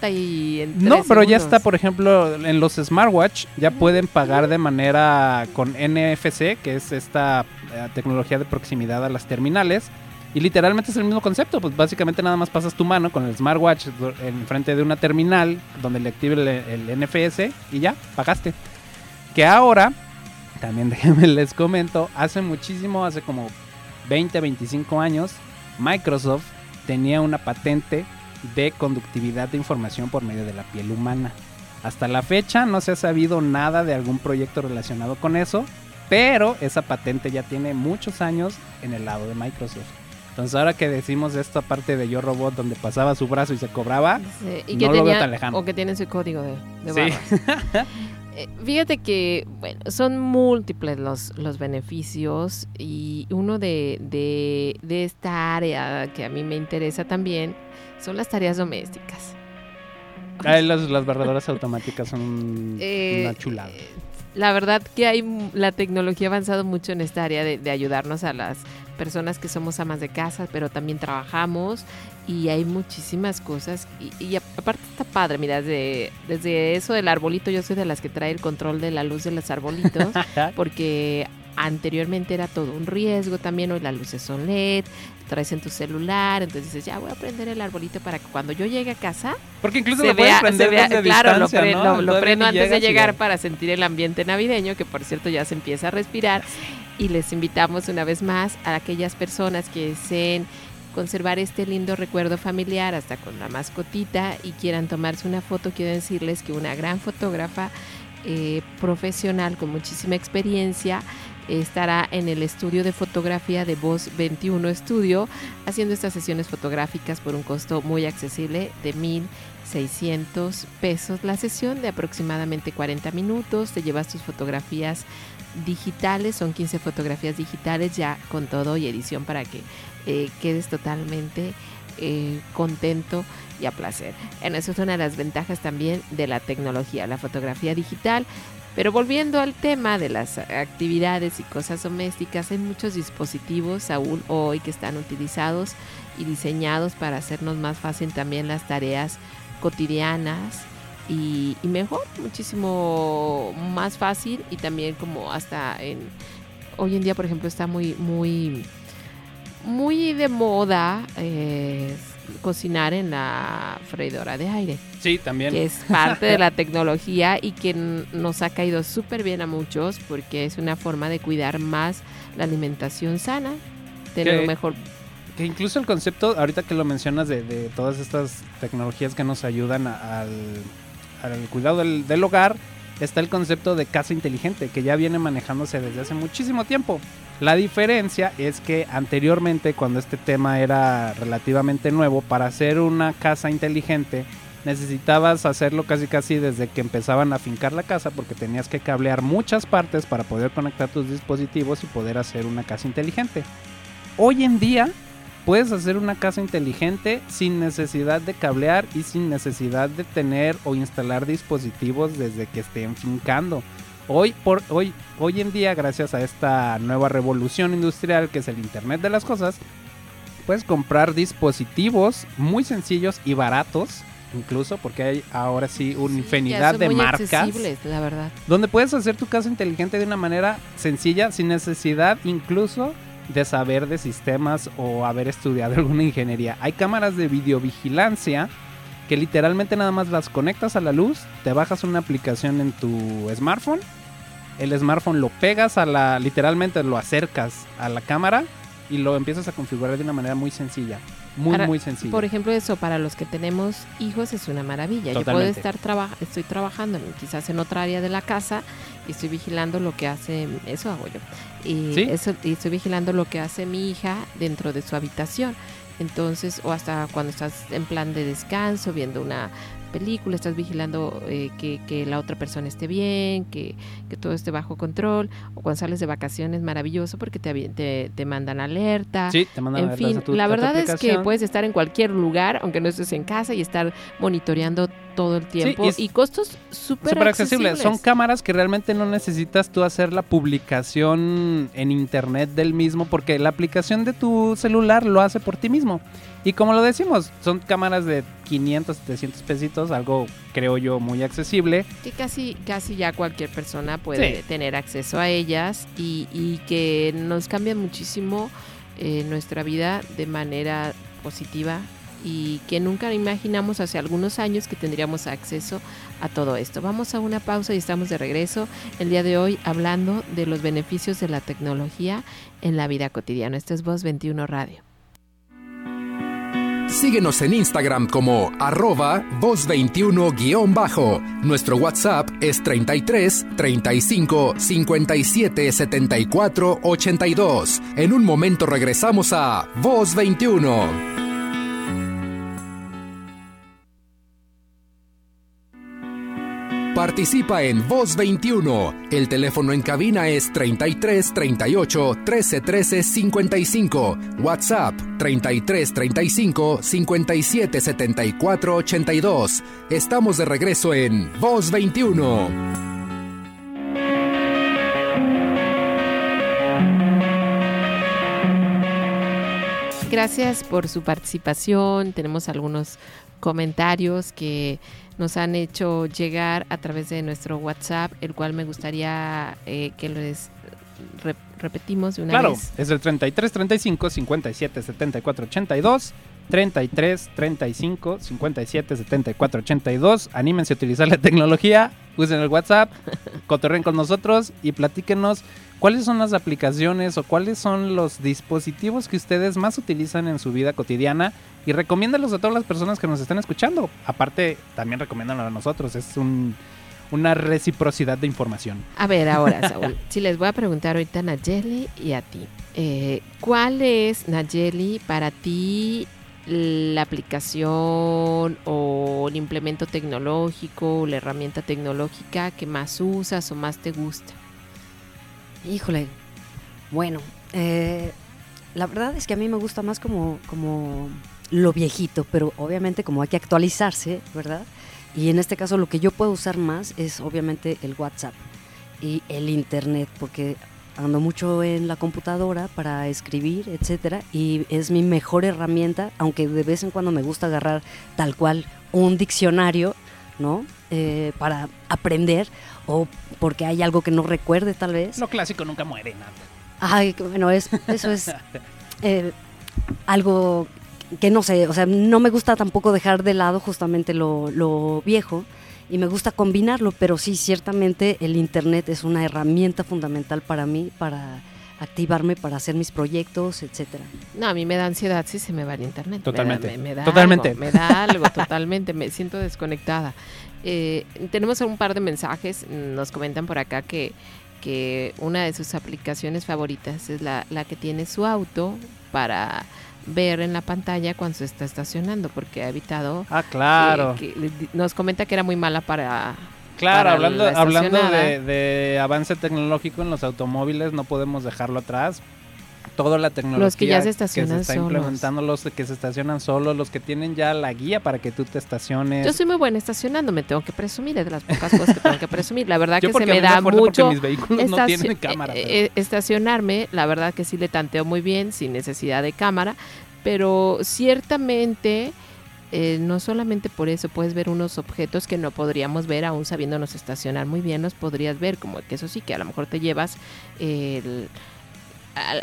no, pero ya está, por ejemplo, en los smartwatch ya pueden pagar de manera con NFC, que es esta eh, tecnología de proximidad a las terminales. Y literalmente es el mismo concepto, pues básicamente nada más pasas tu mano con el smartwatch en frente de una terminal donde le active el, el NFS y ya, pagaste. Que ahora, también déjenme les comento, hace muchísimo, hace como 20, 25 años, Microsoft tenía una patente de conductividad de información por medio de la piel humana. Hasta la fecha no se ha sabido nada de algún proyecto relacionado con eso, pero esa patente ya tiene muchos años en el lado de Microsoft. Entonces ahora que decimos esta parte de Yo Robot donde pasaba su brazo y se cobraba, y no lo veo tan lejano. O que tiene su código de, de sí. Eh, fíjate que bueno, son múltiples los, los beneficios y uno de, de, esta área que a mí me interesa también son las tareas domésticas. Ah, las, las barredoras automáticas son eh, una chulada. Eh, la verdad que hay la tecnología ha avanzado mucho en esta área de, ayudarnos a las personas que somos amas de casa, pero también trabajamos y hay muchísimas cosas. Y, aparte está padre, mira, desde, desde eso del arbolito, yo soy de las que trae el control de la luz de los arbolitos, porque anteriormente era todo un riesgo también, hoy las luces son LED, traes en tu celular, entonces dices, ya voy a prender el arbolito para que cuando yo llegue a casa... Porque incluso lo puedes prender desde Claro, lo, lo, prendo antes de llegar para sentir el ambiente navideño, que por cierto ya se empieza a respirar, y les invitamos una vez más a aquellas personas que deseen conservar este lindo recuerdo familiar hasta con la mascotita y quieran tomarse una foto, quiero decirles que una gran fotógrafa eh, profesional con muchísima experiencia estará en el estudio de fotografía de Voz 21 Estudio haciendo estas sesiones fotográficas por un costo muy accesible de 1.600 pesos la sesión de aproximadamente 40 minutos. Te llevas tus fotografías digitales, son 15 fotografías digitales ya con todo y edición para que eh, quedes totalmente eh, contento y a placer. Eso es una de las ventajas también de la tecnología, la fotografía digital pero volviendo al tema de las actividades y cosas domésticas, hay muchos dispositivos aún hoy que están utilizados y diseñados para hacernos más fácil también las tareas cotidianas y, mejor, muchísimo más fácil y también como hasta en hoy en día, por ejemplo, está muy muy muy de moda eh, cocinar en la freidora de aire. Sí, también. Que es parte de la tecnología y que nos ha caído súper bien a muchos porque es una forma de cuidar más la alimentación sana, tener un mejor... Que incluso el concepto, ahorita que lo mencionas, de, todas estas tecnologías que nos ayudan al, al, cuidado del, del hogar, está el concepto de casa inteligente, que ya viene manejándose desde hace muchísimo tiempo. La diferencia es que anteriormente, cuando este tema era relativamente nuevo, para hacer una casa inteligente necesitabas hacerlo casi casi desde que empezaban a fincar la casa porque tenías que cablear muchas partes para poder conectar tus dispositivos y poder hacer una casa inteligente. Hoy en día puedes hacer una casa inteligente sin necesidad de cablear y sin necesidad de tener o instalar dispositivos desde que estén fincando. Hoy, por, hoy, hoy en día, gracias a esta nueva revolución industrial que es el Internet de las Cosas, puedes comprar dispositivos muy sencillos y baratos incluso porque hay ahora sí una infinidad de marcas la verdad donde puedes hacer tu casa inteligente de una manera sencilla sin necesidad incluso de saber de sistemas o haber estudiado alguna ingeniería. Hay cámaras de videovigilancia que literalmente nada más las conectas a la luz te bajas una aplicación en tu smartphone el smartphone lo pegas a la, literalmente lo acercas a la cámara y lo empiezas a configurar de una manera muy sencilla. Muy, muy sencilla. Por ejemplo, eso para los que tenemos hijos es una maravilla. Yo puedo estar traba estoy trabajando quizás en otra área de la casa y estoy vigilando lo que hace, eso hago yo. Y, eso, y estoy vigilando lo que hace mi hija dentro de su habitación. Entonces, o hasta cuando estás en plan de descanso, viendo una película, estás vigilando eh, que, la otra persona esté bien, que, todo esté bajo control, o cuando sales de vacaciones, maravilloso porque te, te, mandan alerta. Sí, te mandan en fin, la verdad es que puedes estar en cualquier lugar, aunque no estés en casa, y estar monitoreando todo el tiempo y, costos súper accesibles. accesibles. Son cámaras que realmente no necesitas tú hacer la publicación en internet del mismo porque la aplicación de tu celular lo hace por ti mismo. Y como lo decimos, son cámaras de 500, 700 pesitos, algo creo yo muy accesible. Que casi, casi ya cualquier persona puede tener acceso a ellas y, y que nos cambian muchísimo eh, nuestra vida de manera positiva y que nunca imaginamos hace algunos años que tendríamos acceso a todo esto. Vamos a una pausa y estamos de regreso el día de hoy hablando de los beneficios de la tecnología en la vida cotidiana. Esto es Voz 21 Radio. Síguenos en Instagram como arroba voz21-bajo. Nuestro WhatsApp es 33 35 57 74 82. En un momento regresamos a Voz 21. Participa en Voz 21. El teléfono en cabina es 33 38 13 13 55. WhatsApp 33 35 57 74 82. Estamos de regreso en Voz 21. Gracias por su participación. Tenemos algunos comentarios que nos han hecho llegar a través de nuestro WhatsApp, el cual me gustaría eh, que les repetimos de una vez. Claro, es el 33 35 57 74 82. 33 35 57 74 82. Anímense a utilizar la tecnología, usen el WhatsApp, cotorren con nosotros y platíquenos cuáles son las aplicaciones o cuáles son los dispositivos que ustedes más utilizan en su vida cotidiana y recomiéndalos a todas las personas que nos están escuchando. Aparte, también recomiéndanos a nosotros, es una reciprocidad de información. A ver, ahora, Saúl, si les voy a preguntar ahorita a Nayeli y a ti, eh, ¿cuál es, Nayeli, para ti la aplicación o el implemento tecnológico, la herramienta tecnológica que más usas o más te gusta? Híjole, bueno, eh, la verdad es que a mí me gusta más como, como lo viejito, pero obviamente como hay que actualizarse, ¿verdad? Y en este caso lo que yo puedo usar más es obviamente el WhatsApp y el Internet, porque ando mucho en la computadora para escribir, etcétera, y es mi mejor herramienta, aunque de vez en cuando me gusta agarrar tal cual un diccionario, ¿no? Eh, para aprender o porque hay algo que no recuerde tal vez. Lo clásico nunca muere, nada. Ay, bueno, es, eso es eh, algo que no sé, o sea, no me gusta tampoco dejar de lado justamente lo, viejo y me gusta combinarlo, pero sí, ciertamente el Internet es una herramienta fundamental para mí, para activarme para hacer mis proyectos, etcétera. No, a mí me da ansiedad si se me va el internet. Totalmente. Me da, totalmente. Algo, me da algo, totalmente. Me siento desconectada. Eh, tenemos un par de mensajes. Nos comentan por acá que, que una de sus aplicaciones favoritas es la, la que tiene su auto para ver en la pantalla cuando se está estacionando, porque ha evitado. Ah, claro. nos comenta que era muy mala para. Claro, hablando, hablando de, de, avance tecnológico en los automóviles, no podemos dejarlo atrás toda la tecnología los que ya se estacionan está implementando, los que se estacionan solos, los que tienen ya la guía para que tú te estaciones. Yo soy muy buena estacionando, me tengo que presumir, es de las pocas cosas que tengo que presumir. La verdad que se me da mucho mis vehículos no tienen cámara, eh, eh, estacionarme, la verdad que sí le tanteo muy bien, sin necesidad de cámara, pero ciertamente... Eh, no solamente por eso puedes ver unos objetos que no podríamos ver aún sabiéndonos estacionar muy bien, los podrías ver, como que eso sí, que a lo mejor te llevas el,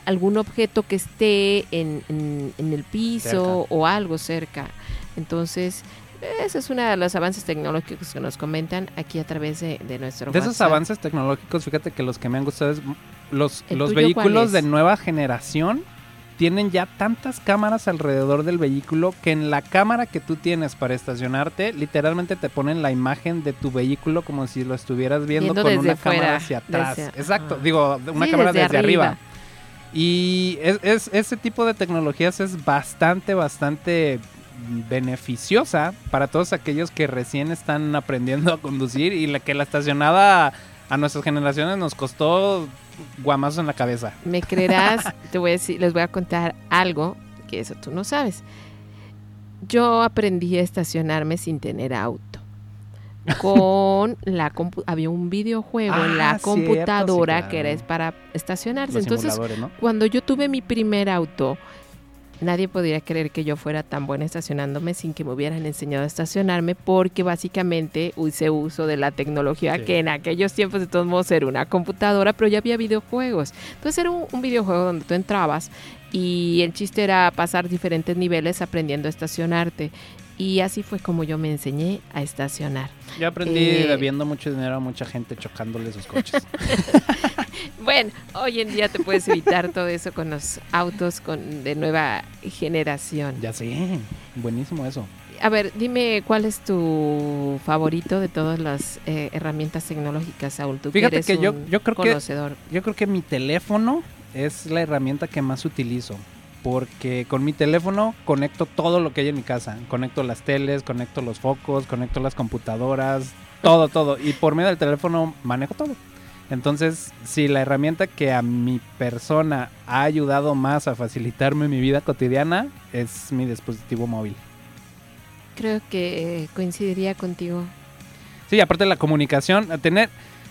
algún objeto que esté en, el piso o algo cerca. Entonces, ese es uno de los avances tecnológicos que nos comentan aquí a través de, de nuestro De esos avances tecnológicos, fíjate que los que me han gustado es los, los vehículos de nueva generación tienen ya tantas cámaras alrededor del vehículo que en la cámara que tú tienes para estacionarte, literalmente te ponen la imagen de tu vehículo como si lo estuvieras viendo, con una cámara hacia atrás. Exacto, digo, una cámara desde, arriba. Y es, ese tipo de tecnologías es bastante, bastante beneficiosa para todos aquellos que recién están aprendiendo a conducir y la que la estacionada a nuestras generaciones nos costó guamazos en la cabeza. Me creerás, te voy a decir, les voy a contar algo que eso tú no sabes. Yo aprendí a estacionarme sin tener auto. con la había un videojuego en la Ah, computadora cierto, sí, que era es para estacionarse. Los Entonces, cuando yo tuve mi primer auto, nadie podría creer que yo fuera tan buena estacionándome sin que me hubieran enseñado a estacionarme, porque básicamente hice uso de la tecnología Sí. que en aquellos tiempos de todos modos era una computadora, pero ya había videojuegos. Entonces era un, un videojuego donde tú entrabas y el chiste era pasar diferentes niveles aprendiendo a estacionarte. Y así fue como yo me enseñé a estacionar. Yo aprendí Eh, debiendo mucho dinero a mucha gente chocándole sus coches. Bueno, hoy en día te puedes evitar todo eso con los autos con, de nueva generación. ya sé, buenísimo eso. A ver, dime cuál es tu favorito de todas las eh, herramientas tecnológicas, Saúl. Tú Fíjate que eres que yo- un yo creo que-. Yo creo que mi teléfono es la herramienta que más utilizo. Porque con mi teléfono conecto todo lo que hay en mi casa. Conecto las teles, conecto los focos, conecto las computadoras, todo, todo. Y por medio del teléfono manejo todo. Entonces, si la herramienta que a mi persona ha ayudado más a facilitarme mi vida cotidiana es mi dispositivo móvil. Creo que coincidiría contigo. Sí, aparte de la comunicación, a tener...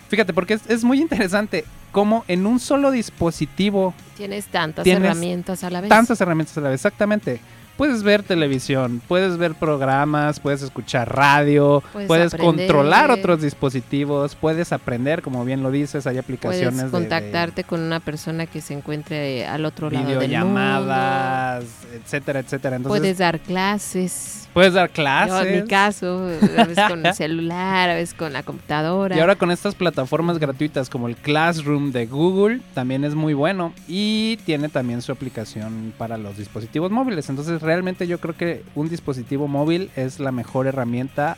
Fíjate, porque es, es muy interesante cómo en un solo dispositivo Tienes tantas Tienes herramientas a la vez. tantas herramientas a la vez, exactamente. Puedes ver televisión, puedes ver programas, puedes escuchar radio, Puedes controlar otros dispositivos, puedes aprender, como bien lo dices, hay aplicaciones Puedes de- contactarte con una persona que se encuentre al otro lado del mundo. videollamadas, etcétera, etcétera. Entonces, Puedes dar clases. Puedes dar Yo, clases. en mi caso, a veces con el celular, a veces con la computadora. Y ahora con estas plataformas gratuitas como el Classroom de Google, también es muy bueno. Y tiene también su aplicación para los dispositivos móviles. Entonces realmente yo creo que un dispositivo móvil es la mejor herramienta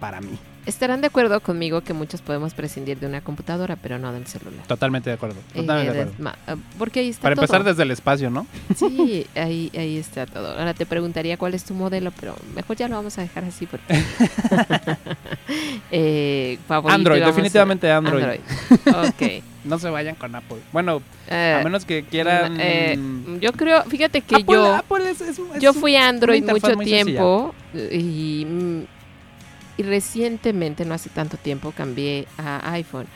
para mí. Estarán de acuerdo conmigo que muchos podemos prescindir de una computadora, pero no del celular. Totalmente de acuerdo. Eh, Totalmente de de- acuerdo. ma- ah, porque ahí está Para todo. empezar desde el espacio, ¿no? Sí, ahí, ahí está todo. Ahora te preguntaría cuál es tu modelo, pero mejor ya lo vamos a dejar así porque... eh, Android, a- definitivamente Android. ok. No se vayan con Apple. Bueno, Eh, a menos que quieran... eh, yo creo, fíjate que Apple, yo... Apple es- Yo fui a Android mucho sencilla. tiempo y, mm, y recientemente, no hace tanto tiempo, cambié a iPhone.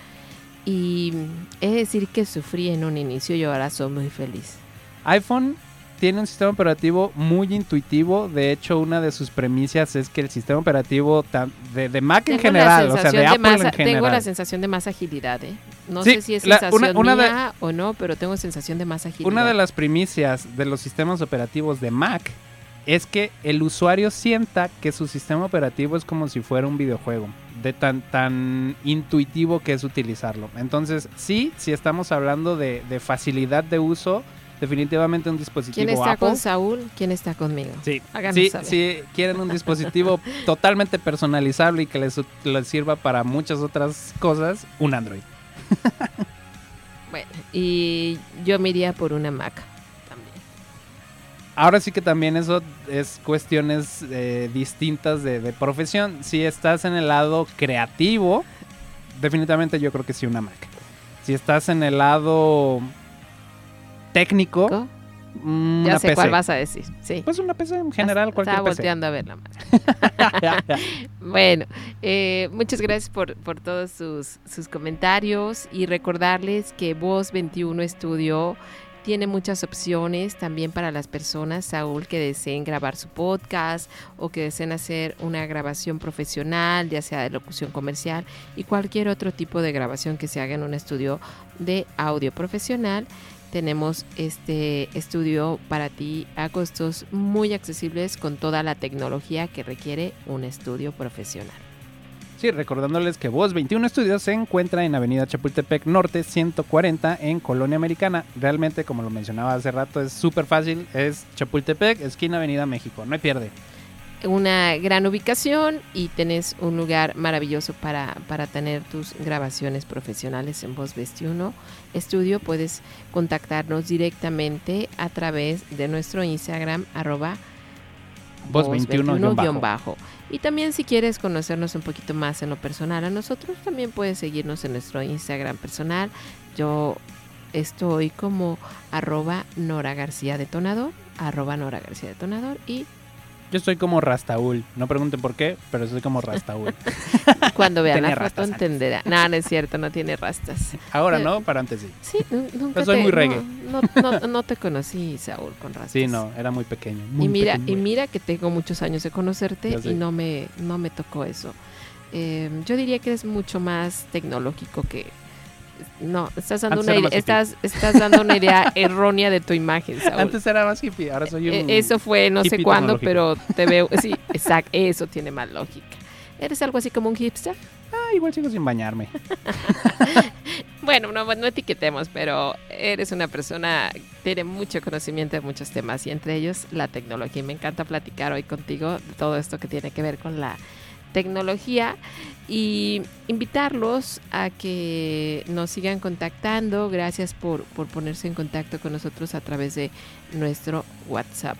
Y de decir que sufrí en un inicio y ahora soy muy feliz. iPhone tiene un sistema operativo muy intuitivo. De hecho, una de sus premisas es que el sistema operativo de, de Mac en Tengo general, o sea, de Apple más- en general. Tengo la sensación de más agilidad, ¿eh? No Sí, sé si es la- sensación una- una de- mía o no, pero tengo sensación de más agilidad. Una de las primicias de los sistemas operativos de Mac es que el usuario sienta que su sistema operativo es como si fuera un videojuego, de tan, tan intuitivo que es utilizarlo. Entonces, sí, si estamos hablando de, de facilidad de uso, definitivamente un dispositivo ¿Quién está Apple. con Saúl? ¿Quién está conmigo? Sí, sí, si quieren un dispositivo totalmente personalizable y que les, les sirva para muchas otras cosas, un Android. Bueno, y yo me iría por una Mac. Ahora sí que también eso es cuestiones eh, distintas de, de profesión. Si estás en el lado creativo, definitivamente yo creo que sí una Mac. Si estás en el lado técnico, ¿Co? mm, Ya sé PC. cuál vas a decir. Sí. Pues una PC en general, Estaba cualquier PC. volteando a ver la Mac. Bueno, eh, muchas gracias por, por todos sus, sus comentarios y recordarles que Voz 21 Estudio tiene muchas opciones también para las personas, Saúl, que deseen grabar su podcast o que deseen hacer una grabación profesional, ya sea de locución comercial y cualquier otro tipo de grabación que se haga en un estudio de audio profesional. Tenemos este estudio para ti a costos muy accesibles con toda la tecnología que requiere un estudio profesional. Sí, recordándoles que Voz 21 Estudios se encuentra en Avenida Chapultepec Norte 140 en Colonia Americana. Realmente, como lo mencionaba hace rato, es súper fácil. Es Chapultepec, esquina Avenida México. No hay pierde. Una gran ubicación y tenés un lugar maravilloso para, para tener tus grabaciones profesionales en Voz 21 Estudio. Puedes contactarnos directamente a través de nuestro Instagram arroba Voz 21 guion bajo. bajo. Y también si quieres conocernos un poquito más en lo personal a nosotros, también puedes seguirnos en nuestro Instagram personal. Yo estoy como arroba Nora García Detonador, arroba Nora García Detonador y Yo estoy como Rastaul. No pregunten por qué, pero soy como Rastaul. Cuando vean la foto entenderá. No, no es cierto, no tiene rastas. Ahora Pero- no, pero antes sí. Sí, nu- nunca Pero soy te- muy reggae. No, no, no- te conocí, Saúl, con rastas. Sí, no, era muy pequeño. muy Y mira, pequeño. y mira que tengo muchos años de conocerte y no me, no me tocó eso. Eh, yo diría que eres mucho más tecnológico que... No, estás dando, Antes una estás, estás dando una idea errónea de tu imagen, Saúl. Antes era más hippie, ahora soy un... Eh, eso fue no sé cuándo, pero te veo... Sí, exacto, eso tiene más lógica. ¿Eres algo así como un hipster? Ah, igual sigo sin bañarme. Bueno, no, no etiquetemos, pero eres una persona que tiene mucho conocimiento de muchos temas y entre ellos la tecnología. Y me encanta platicar hoy contigo de todo esto que tiene que ver con la tecnología y invitarlos a que nos sigan contactando. Gracias por, por ponerse en contacto con nosotros a través de nuestro WhatsApp.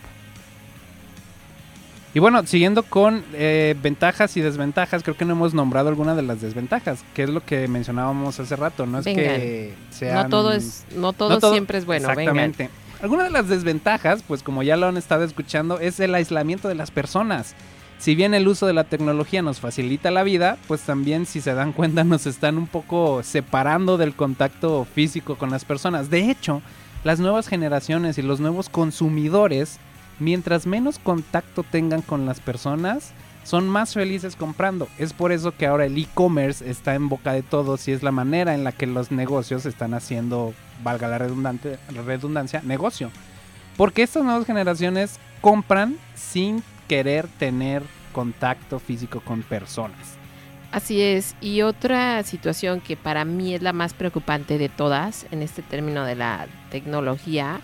Y bueno, siguiendo con eh, ventajas y desventajas, creo que no hemos nombrado alguna de las desventajas, que es lo que mencionábamos hace rato, no es que No sean... todo es, no todo, no todo- siempre es bueno. Vengan. Exactamente. Alguna de las desventajas, pues como ya lo han estado escuchando, es el aislamiento de las personas. Si bien el uso de la tecnología nos facilita la vida, pues también si se dan cuenta nos están un poco separando del contacto físico con las personas. De hecho, las nuevas generaciones y los nuevos consumidores, mientras menos contacto tengan con las personas, son más felices comprando. Es por eso que ahora el e-commerce está en boca de todos y es la manera en la que los negocios están haciendo, valga la redundante, redundancia, negocio. Porque estas nuevas generaciones compran sin querer tener contacto físico con personas. Así es. Y otra situación que para mí es la más preocupante de todas en este término de la tecnología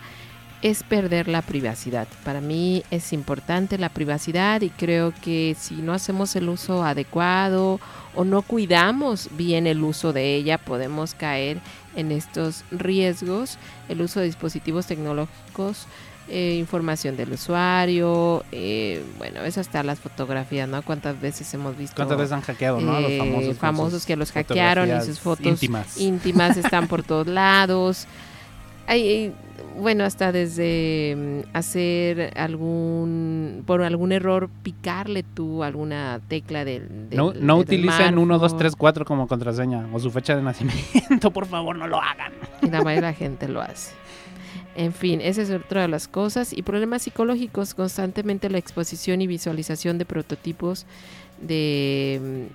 es perder la privacidad. Para mí es importante la privacidad y creo que si no hacemos el uso adecuado o no cuidamos bien el uso de ella, podemos caer en estos riesgos. El uso de dispositivos tecnológicos, eh, información del usuario, eh, bueno, es hasta las fotografías, ¿no? ¿Cuántas veces hemos visto? ¿Cuántas veces han hackeado, no? A los eh, famosos. que los hackearon y sus fotos íntimas. íntimas están por todos lados. Hay, hay, bueno, hasta desde mm, hacer algún, por algún error, picarle tú alguna tecla del... del- no del no utilicen 1, 2, smartphone. 3, 4 como contraseña o su fecha de nacimiento, por favor, no lo hagan. Y la mayoría de la gente lo hace. En fin, esa es otra de las cosas. Y problemas psicológicos, constantemente la exposición y visualización de prototipos de,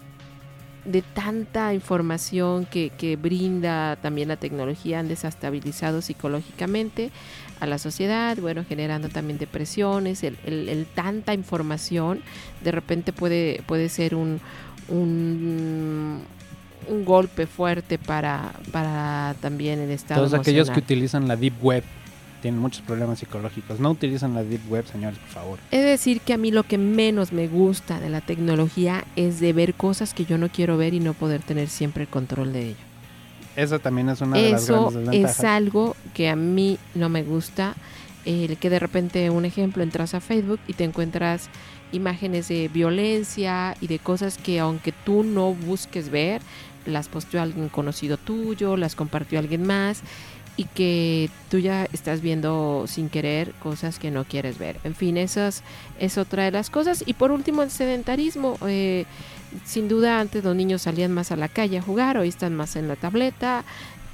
mm, de tanta información que, que brinda también la tecnología han desestabilizado psicológicamente a la sociedad, bueno, generando también depresiones, el, el- el tanta información de repente puede, puede ser un, un, un golpe fuerte para, para también el estado Todos aquellos que utilizan la Deep Web tienen muchos problemas psicológicos. No utilicen la Deep Web, señores, por favor. He de decir que a mí lo que menos me gusta de la tecnología es de ver cosas que yo no quiero ver y no poder tener siempre el control de ello. Esa también es una de las Eso grandes desventajas. es algo que a mí no me gusta. El que de repente, un ejemplo, entras a Facebook y te encuentras imágenes de violencia y de cosas que aunque tú no busques ver, las posteó alguien conocido tuyo, las compartió alguien más y que tú ya estás viendo sin querer cosas que no quieres ver. En fin, esas es otra de las cosas. Y por último, el sedentarismo. Eh, sin duda, antes los niños salían más a la calle a jugar, hoy están más en la tableta,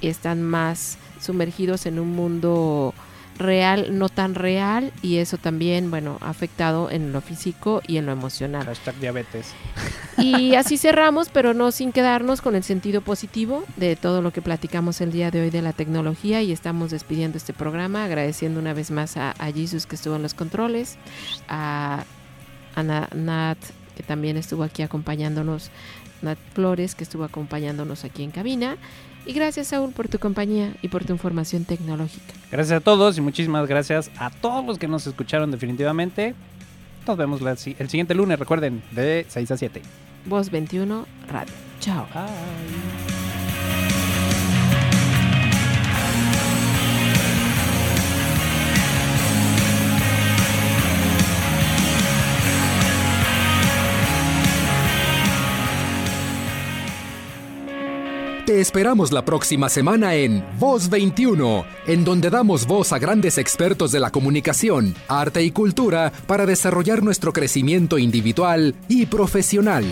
están más sumergidos en un mundo real, no tan real, y eso también, bueno, ha afectado en lo físico y en lo emocional. Hashtag diabetes. Y así cerramos, pero no sin quedarnos con el sentido positivo de todo lo que platicamos el día de hoy de la tecnología y estamos despidiendo este programa, agradeciendo una vez más a, a Jesus que estuvo en los controles, a, a Na- Nat que también estuvo aquí acompañándonos, Nat Flores que estuvo acompañándonos aquí en cabina. Y gracias Saúl por tu compañía y por tu información tecnológica. Gracias a todos y muchísimas gracias a todos los que nos escucharon definitivamente. Nos vemos la el siguiente lunes, recuerden, de 6 a 7. Voz 21 Radio. Chao. Bye. Te esperamos la próxima semana en Voz 21, en donde damos voz a grandes expertos de la comunicación, arte y cultura para desarrollar nuestro crecimiento individual y profesional.